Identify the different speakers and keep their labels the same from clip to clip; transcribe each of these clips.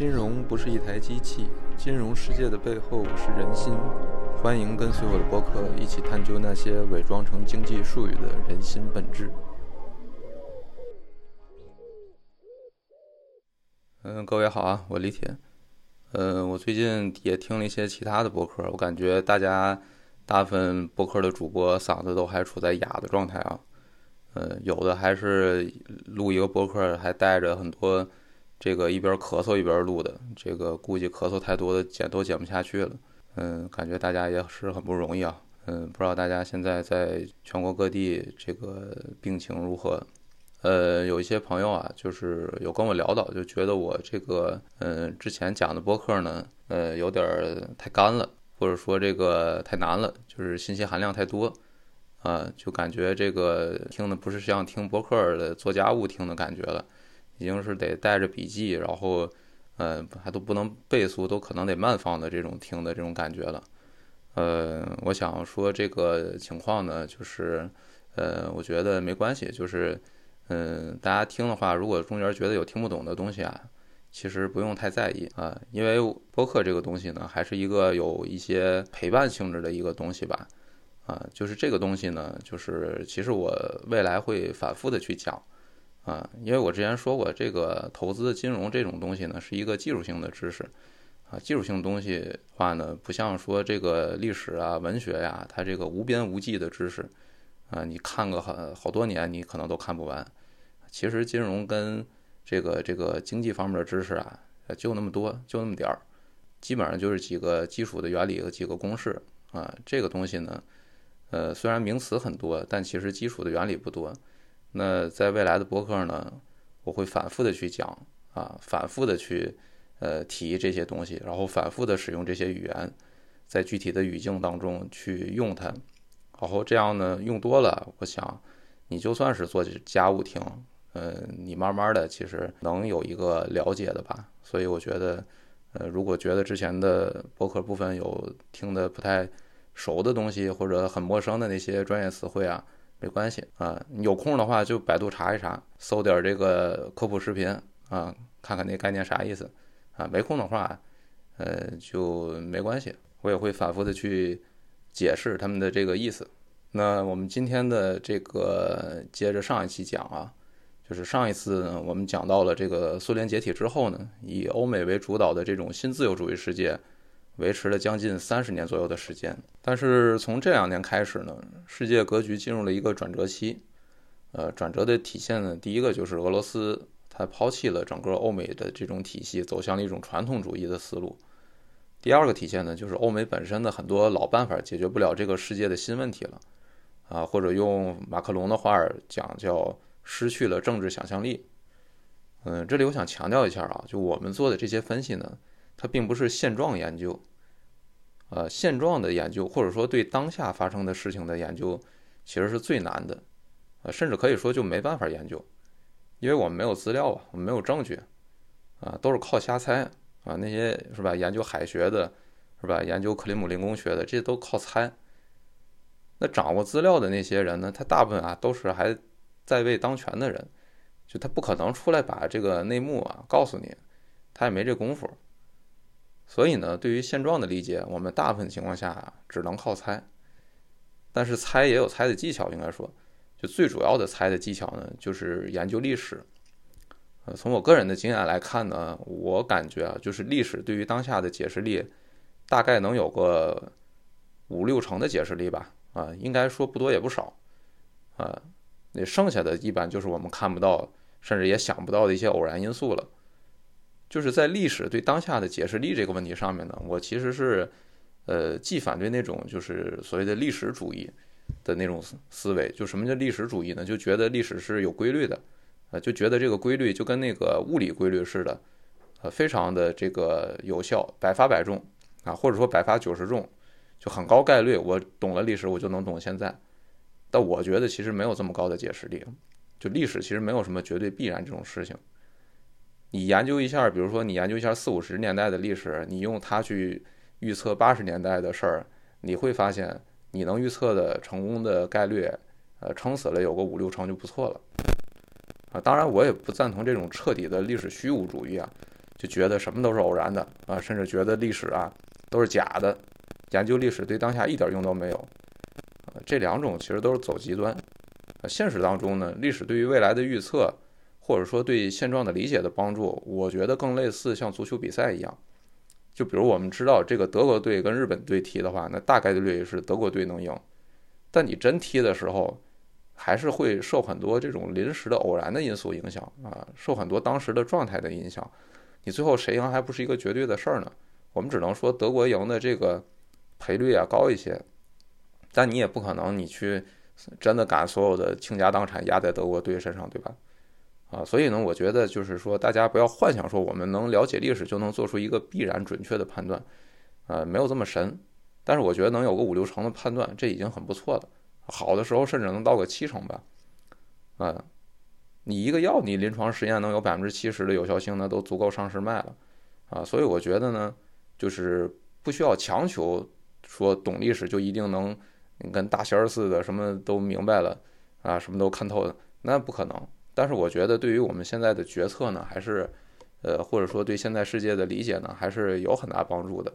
Speaker 1: 金融不是一台机器，金融世界的背后是人心。欢迎跟随我的博客一起探究那些伪装成经济术语的人心本质。嗯，各位好啊，我李铁。嗯，我最近也听了一些其他的博客，我感觉大家大部分博客的主播嗓子都还处在哑的状态啊。呃，有的还是录一个博客，还带着很多这个一边咳嗽一边录的，这个估计咳嗽太多的剪都剪不下去了。嗯，感觉大家也是很不容易啊。嗯，不知道大家现在在全国各地这个病情如何？呃，有一些朋友啊，就是有跟我聊到，就觉得我这个嗯之前讲的播客呢，呃，有点太干了，或者说这个太难了，就是信息含量太多。啊，就感觉这个听的不是像听博客的做家务听的感觉了，已经是得带着笔记，然后，呃，还都不能倍速，都可能得慢放的这种听的这种感觉了。呃，我想说这个情况呢，就是，呃，我觉得没关系，就是，嗯，大家听的话，如果中间觉得有听不懂的东西啊，其实不用太在意啊，因为播客这个东西呢，还是一个有一些陪伴性质的一个东西吧。啊，就是这个东西呢，就是其实我未来会反复的去讲，啊，因为我之前说过，这个投资金融这种东西呢，是一个技术性的知识，啊，技术性东西话呢，不像说这个历史啊、文学呀，它这个无边无际的知识，啊，你看个好好多年，你可能都看不完。其实金融跟这个这个经济方面的知识啊，就那么多，就那么点儿，基本上就是几个基础的原理和几个公式，啊，这个东西呢。呃，虽然名词很多，但其实基础的原理不多。那在未来的博客呢，我会反复的去讲啊，反复的去呃提这些东西，然后反复的使用这些语言，在具体的语境当中去用它。然后这样呢，用多了，我想你就算是做家务听，嗯，你慢慢的其实能有一个了解的吧。所以我觉得，呃，如果觉得之前的博客部分有听的不太。熟的东西或者很陌生的那些专业词汇啊，没关系啊。有空的话就百度查一查，搜点这个科普视频啊，看看那概念啥意思啊。没空的话，呃，就没关系，我也会反复的去解释他们的这个意思。那我们今天的这个接着上一期讲啊，就是上一次呢，我们讲到了这个苏联解体之后呢，以欧美为主导的这种新自由主义世界。维持了将近三十年左右的时间，但是从这两年开始呢，世界格局进入了一个转折期。呃，转折的体现呢，第一个就是俄罗斯，它抛弃了整个欧美的这种体系，走向了一种传统主义的思路。第二个体现呢，就是欧美本身的很多老办法解决不了这个世界的新问题了，啊，或者用马克龙的话讲，叫失去了政治想象力。嗯，这里我想强调一下啊，就我们做的这些分析呢，它并不是现状研究。呃，现状的研究，或者说对当下发生的事情的研究，其实是最难的，呃，甚至可以说就没办法研究，因为我们没有资料啊，我们没有证据，啊，都是靠瞎猜啊，那些是吧？研究海学的，是吧？研究克里姆林宫学的，这都靠猜。那掌握资料的那些人呢，他大部分啊都是还在位当权的人，就他不可能出来把这个内幕啊告诉你，他也没这功夫。所以呢，对于现状的理解，我们大部分情况下只能靠猜。但是猜也有猜的技巧，应该说，就最主要的猜的技巧呢，就是研究历史。呃，从我个人的经验来看呢，我感觉啊，就是历史对于当下的解释力，大概能有个五六成的解释力吧。啊，应该说不多也不少。啊，那剩下的一般就是我们看不到，甚至也想不到的一些偶然因素了。就是在历史对当下的解释力这个问题上面呢，我其实是，呃，既反对那种就是所谓的历史主义的那种思维，就什么叫历史主义呢？就觉得历史是有规律的，呃，就觉得这个规律就跟那个物理规律似的，呃，非常的这个有效，百发百中啊，或者说百发九十中，就很高概率，我懂了历史，我就能懂现在。但我觉得其实没有这么高的解释力，就历史其实没有什么绝对必然这种事情。你研究一下，比如说你研究一下四五十年代的历史，你用它去预测八十年代的事儿，你会发现你能预测的成功的概率，呃，撑死了有个五六成就不错了。啊，当然我也不赞同这种彻底的历史虚无主义啊，就觉得什么都是偶然的啊，甚至觉得历史啊都是假的，研究历史对当下一点用都没有。这两种其实都是走极端。啊，现实当中呢，历史对于未来的预测，或者说对现状的理解的帮助，我觉得更类似像足球比赛一样。就比如我们知道这个德国队跟日本队踢的话，那大概率是德国队能赢。但你真踢的时候，还是会受很多这种临时的偶然的因素影响啊，受很多当时的状态的影响。你最后谁赢还不是一个绝对的事儿呢？我们只能说德国赢的这个赔率啊高一些，但你也不可能你去真的敢所有的倾家荡产压在德国队身上，对吧？啊，所以呢，我觉得就是说大家不要幻想说我们能了解历史就能做出一个必然准确的判断，啊，没有这么神。但是我觉得能有个五六成的判断，这已经很不错了。好的时候甚至能到个七成吧。啊，你一个药，你临床实验能有百分之七十的有效性，那都足够上市卖了。啊，所以我觉得呢，就是不需要强求说懂历史就一定能跟大仙儿似的什么都明白了啊，什么都看透的，那不可能。但是我觉得对于我们现在的决策呢，还是呃或者说对现在世界的理解呢，还是有很大帮助的。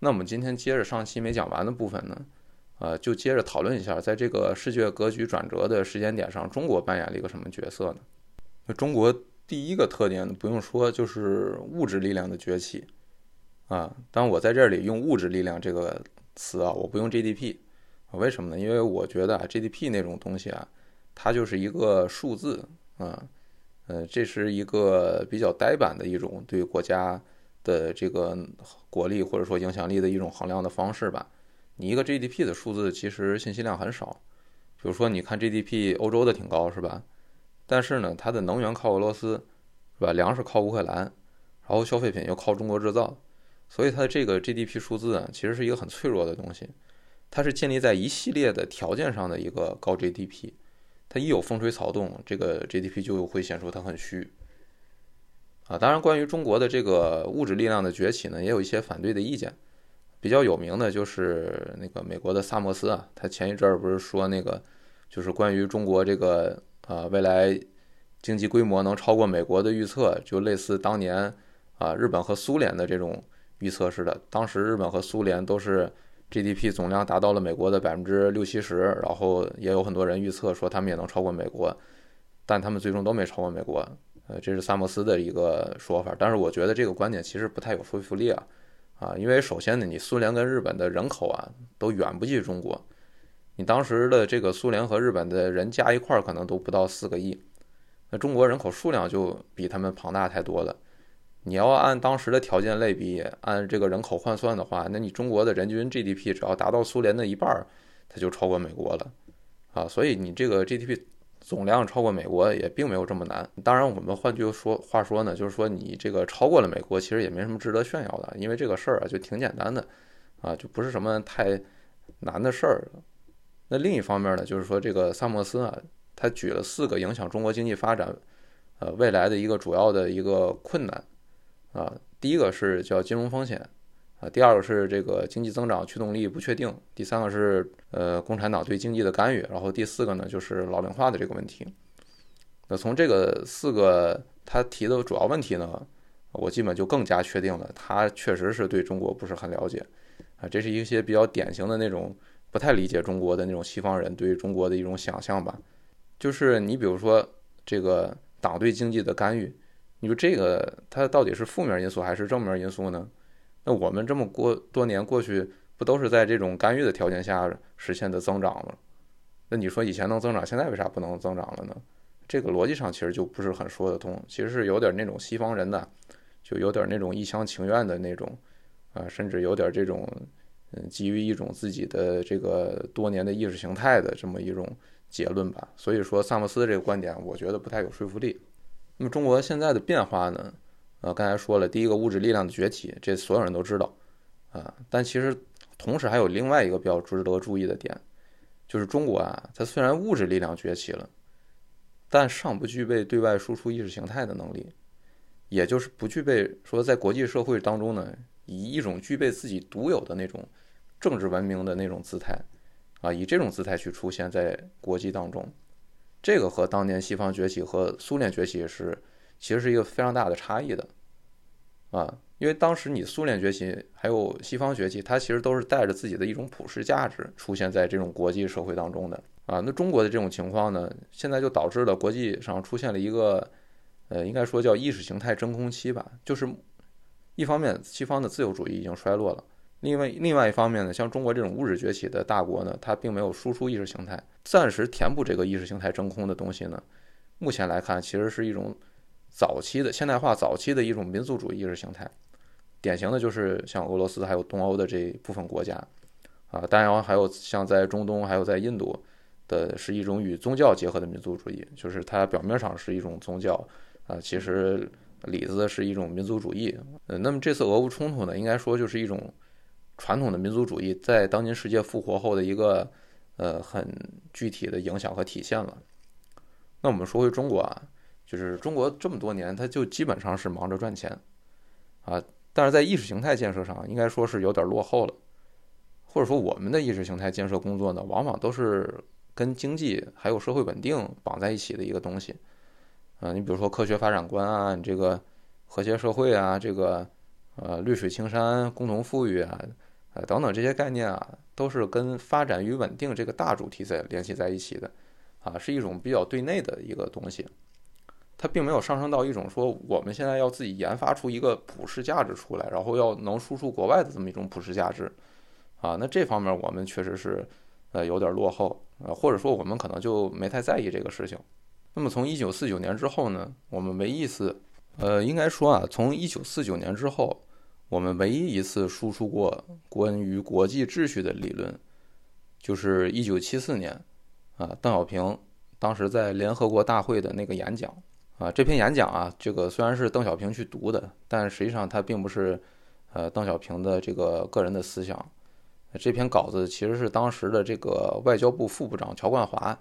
Speaker 1: 那我们今天接着上期没讲完的部分呢，呃，就接着讨论一下，在这个世界格局转折的时间点上，中国扮演了一个什么角色呢？那中国第一个特点不用说，就是物质力量的崛起啊。当我在这里用物质力量这个词啊，我不用 GDP，为什么呢？因为我觉得啊，GDP 那种东西啊，它就是一个数字啊，呃，这是一个比较呆板的一种对国家。的这个国力或者说影响力的一种衡量的方式吧。你一个 GDP 的数字其实信息量很少。比如说，你看 GDP，欧洲的挺高是吧？但是呢，它的能源靠俄罗斯是吧？粮食靠乌克兰，然后消费品又靠中国制造，所以它的这个 GDP 数字啊，其实是一个很脆弱的东西。它是建立在一系列的条件上的一个高 GDP。它一有风吹草动，这个 GDP 就会显出它很虚。啊，当然，关于中国的这个物质力量的崛起呢，也有一些反对的意见。比较有名的就是那个美国的萨默斯啊，他前一阵儿不是说那个，就是关于中国这个啊未来经济规模能超过美国的预测，就类似当年啊日本和苏联的这种预测似的。当时日本和苏联都是 GDP 总量达到了美国的百分之六七十，然后也有很多人预测说他们也能超过美国，但他们最终都没超过美国。呃，这是萨默斯的一个说法，但是我觉得这个观点其实不太有说服力啊，啊，因为首先呢，你苏联跟日本的人口啊都远不及中国，你当时的这个苏联和日本的人加一块可能都不到四个亿，那中国人口数量就比他们庞大太多了，你要按当时的条件类比，按这个人口换算的话，那你中国的人均 GDP 只要达到苏联的一半儿，它就超过美国了，啊，所以你这个 GDP。总量超过美国也并没有这么难。当然，我们换句说话说呢，就是说你这个超过了美国，其实也没什么值得炫耀的，因为这个事儿啊就挺简单的，啊就不是什么太难的事儿。那另一方面呢，就是说这个萨默斯啊，他举了四个影响中国经济发展，呃未来的一个主要的一个困难，啊第一个是叫金融风险。啊，第二个是这个经济增长驱动力不确定，第三个是呃共产党对经济的干预，然后第四个呢就是老龄化的这个问题。那从这个四个他提的主要问题呢，我基本就更加确定了，他确实是对中国不是很了解啊，这是一些比较典型的那种不太理解中国的那种西方人对于中国的一种想象吧。就是你比如说这个党对经济的干预，你说这个它到底是负面因素还是正面因素呢？那我们这么过多年过去，不都是在这种干预的条件下实现的增长吗？那你说以前能增长，现在为啥不能增长了呢？这个逻辑上其实就不是很说得通，其实是有点那种西方人的，就有点那种一厢情愿的那种，啊，甚至有点这种，嗯，基于一种自己的这个多年的意识形态的这么一种结论吧。所以说，萨默斯这个观点，我觉得不太有说服力。那么中国现在的变化呢？呃，刚才说了，第一个物质力量的崛起，这所有人都知道，啊，但其实同时还有另外一个比较值得注意的点，就是中国啊，它虽然物质力量崛起了，但尚不具备对外输出意识形态的能力，也就是不具备说在国际社会当中呢，以一种具备自己独有的那种政治文明的那种姿态，啊，以这种姿态去出现在国际当中，这个和当年西方崛起和苏联崛起是。其实是一个非常大的差异的，啊，因为当时你苏联崛起，还有西方崛起，它其实都是带着自己的一种普世价值出现在这种国际社会当中的啊。那中国的这种情况呢，现在就导致了国际上出现了一个，呃，应该说叫意识形态真空期吧，就是一方面西方的自由主义已经衰落了。另外，另外一方面呢，像中国这种物质崛起的大国呢，它并没有输出意识形态，暂时填补这个意识形态真空的东西呢，目前来看，其实是一种早期的现代化早期的一种民族主义意识形态，典型的就是像俄罗斯还有东欧的这部分国家，啊，当然还有像在中东还有在印度的是一种与宗教结合的民族主义，就是它表面上是一种宗教，啊，其实里子是一种民族主义。呃，那么这次俄乌冲突呢，应该说就是一种。传统的民族主义在当今世界复活后的一个呃很具体的影响和体现了。那我们说回中国啊，就是中国这么多年，它就基本上是忙着赚钱啊，但是在意识形态建设上，应该说是有点落后了。或者说，我们的意识形态建设工作呢，往往都是跟经济还有社会稳定绑在一起的一个东西啊。你比如说科学发展观啊，你这个和谐社会啊，这个呃绿水青山、共同富裕啊。呃，等等这些概念啊，都是跟发展与稳定这个大主题在联系在一起的，啊，是一种比较对内的一个东西，它并没有上升到一种说我们现在要自己研发出一个普世价值出来，然后要能输出国外的这么一种普世价值，啊，那这方面我们确实是呃有点落后，呃，或者说我们可能就没太在意这个事情。那么从一九四九年之后呢，我们唯一一次，呃，应该说啊，从一九四九年之后。我们唯一一次输出过关于国际秩序的理论，就是一九七四年，啊，邓小平当时在联合国大会的那个演讲，啊，这篇演讲啊，这个虽然是邓小平去读的，但实际上它并不是，呃，邓小平的这个个人的思想，这篇稿子其实是当时的这个外交部副部长乔冠华，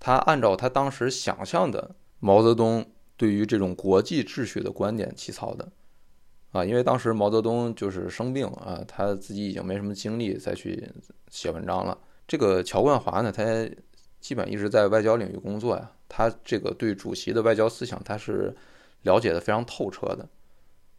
Speaker 1: 他按照他当时想象的毛泽东对于这种国际秩序的观点起草的。啊，因为当时毛泽东就是生病啊，他自己已经没什么精力再去写文章了。这个乔冠华呢，他基本一直在外交领域工作呀，他这个对主席的外交思想他是了解的非常透彻的。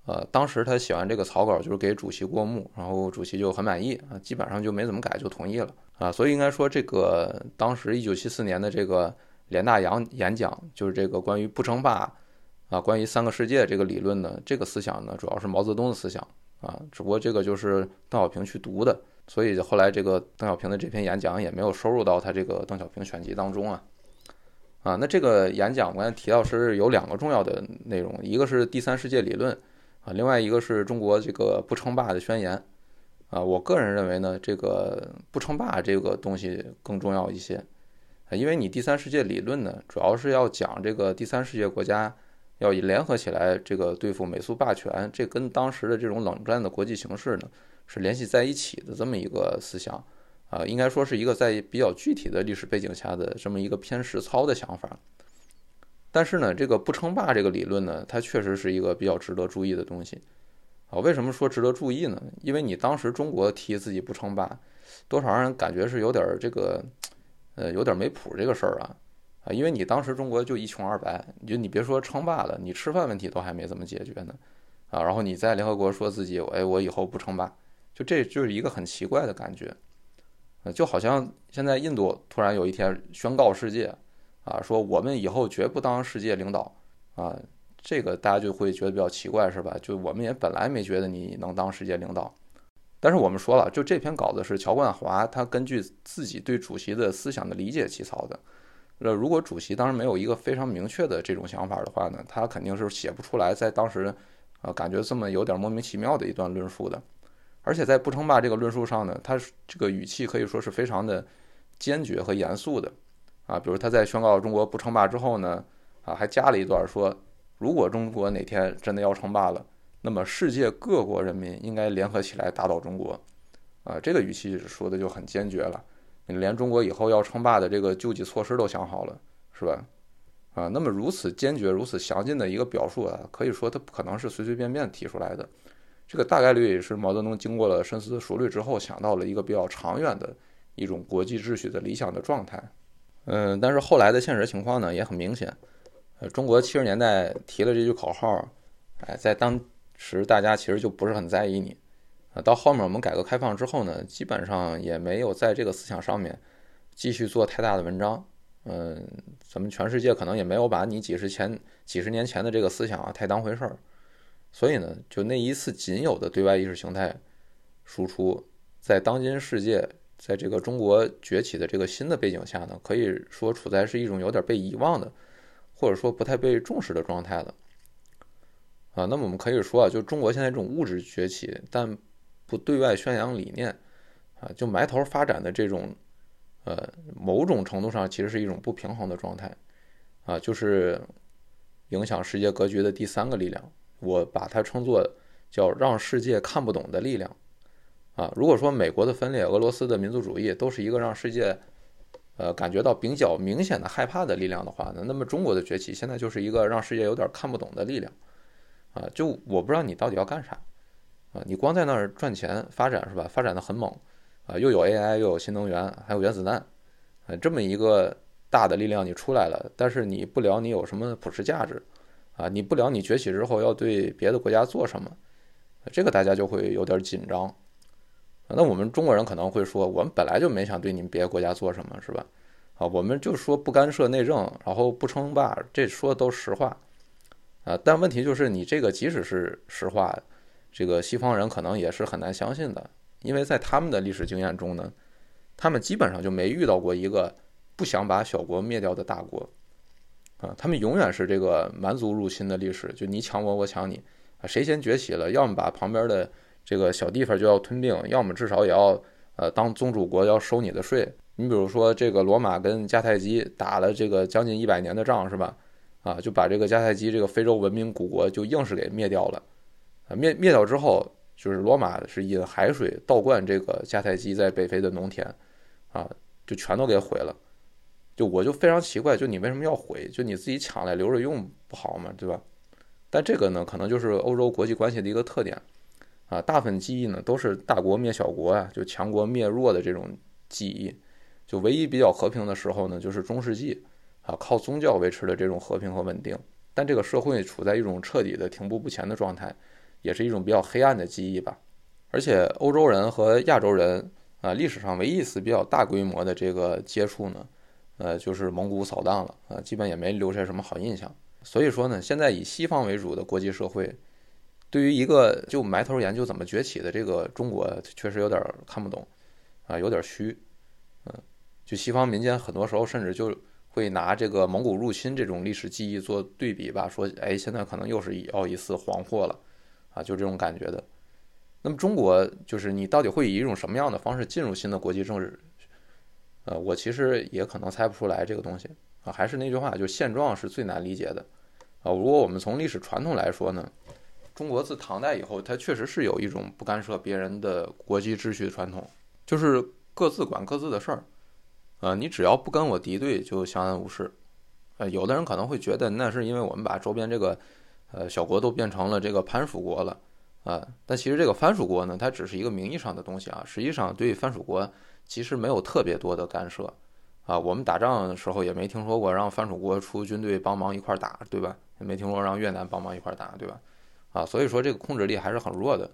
Speaker 1: 呃，当时他写完这个草稿就是给主席过目，然后主席就很满意啊，基本上就没怎么改就同意了啊。所以应该说，这个当时一九七四年的这个联大演演讲，就是这个关于不称霸。啊，关于三个世界这个理论呢，这个思想呢，主要是毛泽东的思想啊，只不过这个就是邓小平去读的，所以后来这个邓小平的这篇演讲也没有收入到他这个《邓小平选集》当中啊。啊，那这个演讲我刚才提到是有两个重要的内容，一个是第三世界理论啊，另外一个是中国这个不称霸的宣言啊。我个人认为呢，这个不称霸这个东西更重要一些啊，因为你第三世界理论呢，主要是要讲这个第三世界国家。要以联合起来这个对付美苏霸权，这跟当时的这种冷战的国际形势呢是联系在一起的这么一个思想，啊，应该说是一个在比较具体的历史背景下的这么一个偏实操的想法。但是呢，这个不称霸这个理论呢，它确实是一个比较值得注意的东西，啊，为什么说值得注意呢？因为你当时中国提自己不称霸，多少让人感觉是有点这个，呃，有点没谱这个事儿啊。啊，因为你当时中国就一穷二白，你就你别说称霸了，你吃饭问题都还没怎么解决呢，啊，然后你在联合国说自己，哎，我以后不称霸，就这就是一个很奇怪的感觉，呃，就好像现在印度突然有一天宣告世界，啊，说我们以后绝不当世界领导，啊，这个大家就会觉得比较奇怪，是吧？就我们也本来没觉得你能当世界领导，但是我们说了，就这篇稿子是乔冠华他根据自己对主席的思想的理解起草的。那如果主席当时没有一个非常明确的这种想法的话呢，他肯定是写不出来在当时，呃，感觉这么有点莫名其妙的一段论述的。而且在不称霸这个论述上呢，他这个语气可以说是非常的坚决和严肃的。啊，比如他在宣告中国不称霸之后呢，啊，还加了一段说，如果中国哪天真的要称霸了，那么世界各国人民应该联合起来打倒中国。啊，这个语气说的就很坚决了。你连中国以后要称霸的这个救济措施都想好了，是吧？啊，那么如此坚决、如此详尽的一个表述啊，可以说它不可能是随随便便提出来的。这个大概率也是毛泽东经过了深思熟虑之后想到了一个比较长远的一种国际秩序的理想的状态。嗯，但是后来的现实情况呢也很明显。呃，中国七十年代提了这句口号，哎，在当时，大家其实就不是很在意你。啊，到后面我们改革开放之后呢，基本上也没有在这个思想上面继续做太大的文章。嗯，咱们全世界可能也没有把你几十前几十年前的这个思想啊太当回事儿。所以呢，就那一次仅有的对外意识形态输出，在当今世界，在这个中国崛起的这个新的背景下呢，可以说处在是一种有点被遗忘的，或者说不太被重视的状态了。啊，那么我们可以说啊，就中国现在这种物质崛起，但不对外宣扬理念，啊，就埋头发展的这种，呃，某种程度上其实是一种不平衡的状态，啊，就是影响世界格局的第三个力量，我把它称作叫让世界看不懂的力量，啊，如果说美国的分裂、俄罗斯的民族主义都是一个让世界，呃，感觉到比较明显的害怕的力量的话呢，那么中国的崛起现在就是一个让世界有点看不懂的力量，啊，就我不知道你到底要干啥。啊，你光在那儿赚钱发展是吧？发展的很猛，啊，又有 AI，又有新能源，还有原子弹，啊，这么一个大的力量你出来了，但是你不聊你有什么普世价值，啊，你不聊你崛起之后要对别的国家做什么，这个大家就会有点紧张。那我们中国人可能会说，我们本来就没想对你们别的国家做什么，是吧？啊，我们就说不干涉内政，然后不称霸，这说的都实话，啊，但问题就是你这个即使是实话。这个西方人可能也是很难相信的，因为在他们的历史经验中呢，他们基本上就没遇到过一个不想把小国灭掉的大国，啊，他们永远是这个蛮族入侵的历史，就你抢我，我抢你，啊，谁先崛起了，要么把旁边的这个小地方就要吞并，要么至少也要呃当宗主国要收你的税。你比如说这个罗马跟迦太基打了这个将近一百年的仗，是吧？啊，就把这个迦太基这个非洲文明古国就硬是给灭掉了。啊，灭灭掉之后，就是罗马是引海水倒灌这个迦太基在北非的农田，啊，就全都给毁了。就我就非常奇怪，就你为什么要毁？就你自己抢来留着用不好吗？对吧？但这个呢，可能就是欧洲国际关系的一个特点，啊，大部分记忆呢都是大国灭小国啊，就强国灭弱的这种记忆。就唯一比较和平的时候呢，就是中世纪，啊，靠宗教维持的这种和平和稳定。但这个社会处在一种彻底的停步不前的状态。也是一种比较黑暗的记忆吧，而且欧洲人和亚洲人啊，历史上唯一一次比较大规模的这个接触呢，呃，就是蒙古扫荡了啊，基本也没留下什么好印象。所以说呢，现在以西方为主的国际社会，对于一个就埋头研究怎么崛起的这个中国，确实有点看不懂啊，有点虚。嗯，就西方民间很多时候甚至就会拿这个蒙古入侵这种历史记忆做对比吧，说哎，现在可能又是要一次黄祸了。啊，就这种感觉的。那么中国就是你到底会以一种什么样的方式进入新的国际政治？呃，我其实也可能猜不出来这个东西啊。还是那句话，就现状是最难理解的啊。如果我们从历史传统来说呢，中国自唐代以后，它确实是有一种不干涉别人的国际秩序的传统，就是各自管各自的事儿。呃，你只要不跟我敌对，就相安无事。呃，有的人可能会觉得，那是因为我们把周边这个。呃，小国都变成了这个藩属国了，啊，但其实这个藩属国呢，它只是一个名义上的东西啊，实际上对藩属国其实没有特别多的干涉，啊，我们打仗的时候也没听说过让藩属国出军队帮忙一块打，对吧？也没听说让越南帮忙一块打，对吧？啊，所以说这个控制力还是很弱的，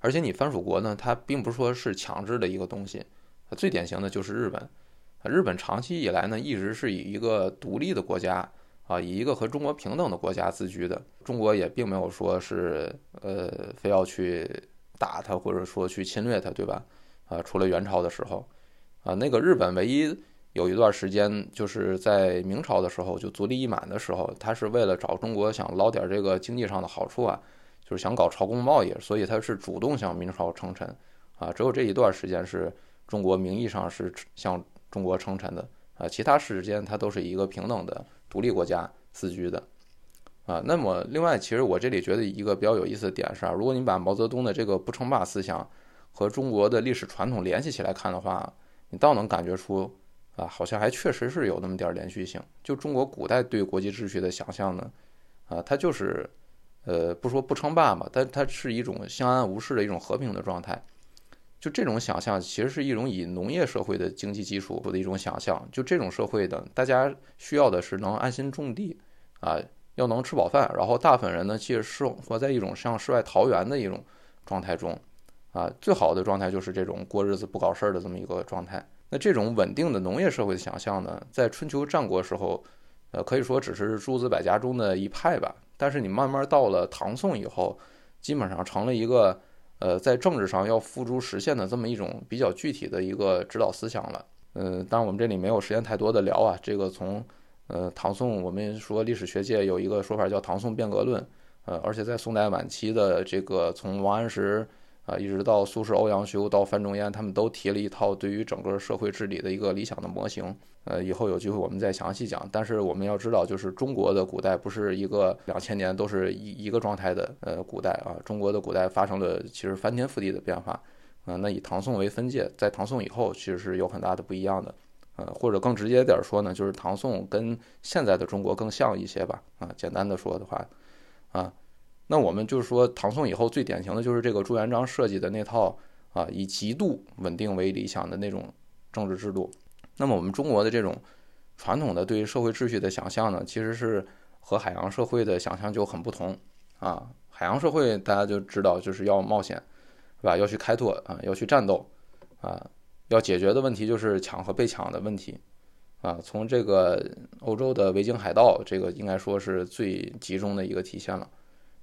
Speaker 1: 而且你藩属国呢，它并不是说是强制的一个东西，最典型的就是日本，日本长期以来呢，一直是以一个独立的国家。啊，以一个和中国平等的国家自居的，中国也并没有说是呃非要去打他，或者说去侵略他，对吧？啊，除了元朝的时候，啊，那个日本唯一有一段时间就是在明朝的时候就足利义满的时候，他是为了找中国想捞点这个经济上的好处啊，就是想搞朝贡贸易，所以他是主动向明朝称臣，啊，只有这一段时间是中国名义上是向中国称臣的，啊，其他时间他都是一个平等的。独立国家自居的，啊，那么另外，其实我这里觉得一个比较有意思的点是啊，如果你把毛泽东的这个不称霸思想和中国的历史传统联系起来看的话，你倒能感觉出啊，好像还确实是有那么点连续性。就中国古代对国际秩序的想象呢，啊，它就是，呃，不说不称霸嘛，但它是一种相安无事的一种和平的状态。就这种想象，其实是一种以农业社会的经济基础的一种想象。就这种社会的，大家需要的是能安心种地，啊，要能吃饱饭，然后大部分人呢其实生活在一种像世外桃源的一种状态中，啊，最好的状态就是这种过日子不搞事儿的这么一个状态。那这种稳定的农业社会的想象呢，在春秋战国时候，呃，可以说只是诸子百家中的一派吧。但是你慢慢到了唐宋以后，基本上成了一个呃，在政治上要付诸实现的这么一种比较具体的一个指导思想了。嗯，当然我们这里没有时间太多的聊啊。这个从呃唐宋，我们说历史学界有一个说法叫唐宋变革论，呃，而且在宋代晚期的这个从王安石。啊，一直到苏轼、欧阳修到范仲淹，他们都提了一套对于整个社会治理的一个理想的模型。呃，以后有机会我们再详细讲。但是我们要知道，就是中国的古代不是一个两千年都是一一个状态的呃古代啊，中国的古代发生了其实翻天覆地的变化。啊，那以唐宋为分界，在唐宋以后其实是有很大的不一样的。呃，或者更直接点说呢，就是唐宋跟现在的中国更像一些吧。啊，简单的说的话，啊。那我们就是说，唐宋以后最典型的就是这个朱元璋设计的那套啊，以极度稳定为理想的那种政治制度。那么我们中国的这种传统的对于社会秩序的想象呢，其实是和海洋社会的想象就很不同啊。海洋社会大家就知道就是要冒险，是吧？要去开拓啊，要去战斗啊，要解决的问题就是抢和被抢的问题啊。从这个欧洲的维京海盗，这个应该说是最集中的一个体现了。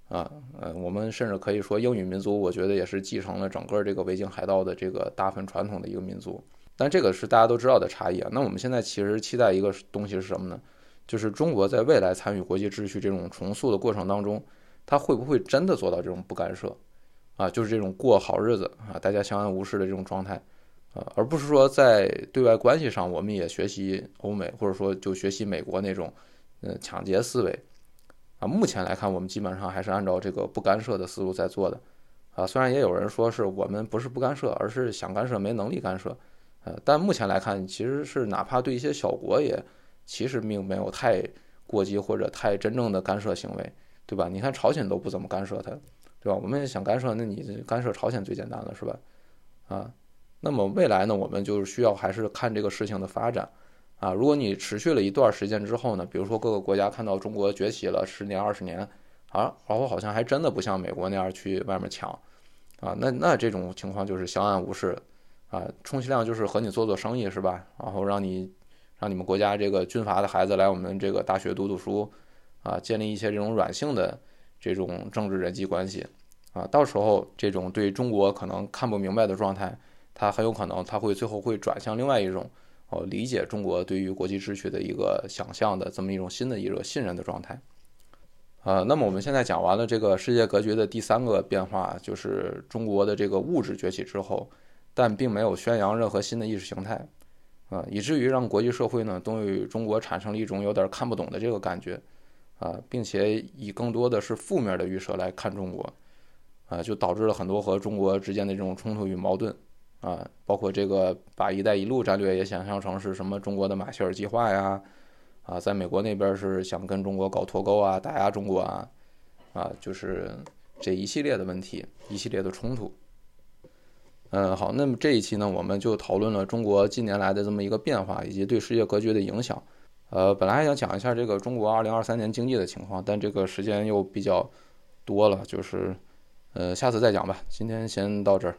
Speaker 1: 啊，呃，我们甚至可以说英语民族，我觉得也是继承了整个这个维京海盗的这个大分传统的一个民族。但这个是大家都知道的差异啊。那我们现在其实期待一个东西是什么呢？就是中国在未来参与国际秩序这种重塑的过程当中，它会不会真的做到这种不干涉？啊，就是这种过好日子啊，大家相安无事的这种状态啊，而不是说在对外关系上我们也学习欧美，或者说就学习美国那种，呃，抢劫思维。目前来看，我们基本上还是按照这个不干涉的思路在做的，啊，虽然也有人说是我们不是不干涉，而是想干涉没能力干涉，呃，但目前来看，其实是哪怕对一些小国也其实并没有太过激或者太真正的干涉行为，对吧？你看朝鲜都不怎么干涉他，对吧？我们也想干涉，那你干涉朝鲜最简单了，是吧？啊，那么未来呢，我们就是需要还是看这个事情的发展。啊，如果你持续了一段时间之后呢，比如说各个国家看到中国崛起了十年、二十年，啊，然后好像还真的不像美国那样去外面抢，啊，那那这种情况就是相安无事，啊，充其量就是和你做做生意是吧？然后让你让你们国家这个军阀的孩子来我们这个大学读读书，啊，建立一些这种软性的这种政治人际关系，啊，到时候这种对中国可能看不明白的状态，他很有可能他会最后会转向另外一种。哦，理解中国对于国际秩序的一个想象的这么一种新的一个信任的状态，呃，那么我们现在讲完了这个世界格局的第三个变化，就是中国的这个物质崛起之后，但并没有宣扬任何新的意识形态，啊，以至于让国际社会呢都与中国产生了一种有点看不懂的这个感觉，啊，并且以更多的是负面的预设来看中国，啊，就导致了很多和中国之间的这种冲突与矛盾。啊，包括这个把“一带一路”战略也想象成是什么中国的马歇尔计划呀？啊，在美国那边是想跟中国搞脱钩啊，打压中国啊，啊，就是这一系列的问题，一系列的冲突。嗯，好，那么这一期呢，我们就讨论了中国近年来的这么一个变化以及对世界格局的影响。呃，本来还想讲一下这个中国2023年经济的情况，但这个时间又比较多了，就是呃，下次再讲吧。今天先到这儿。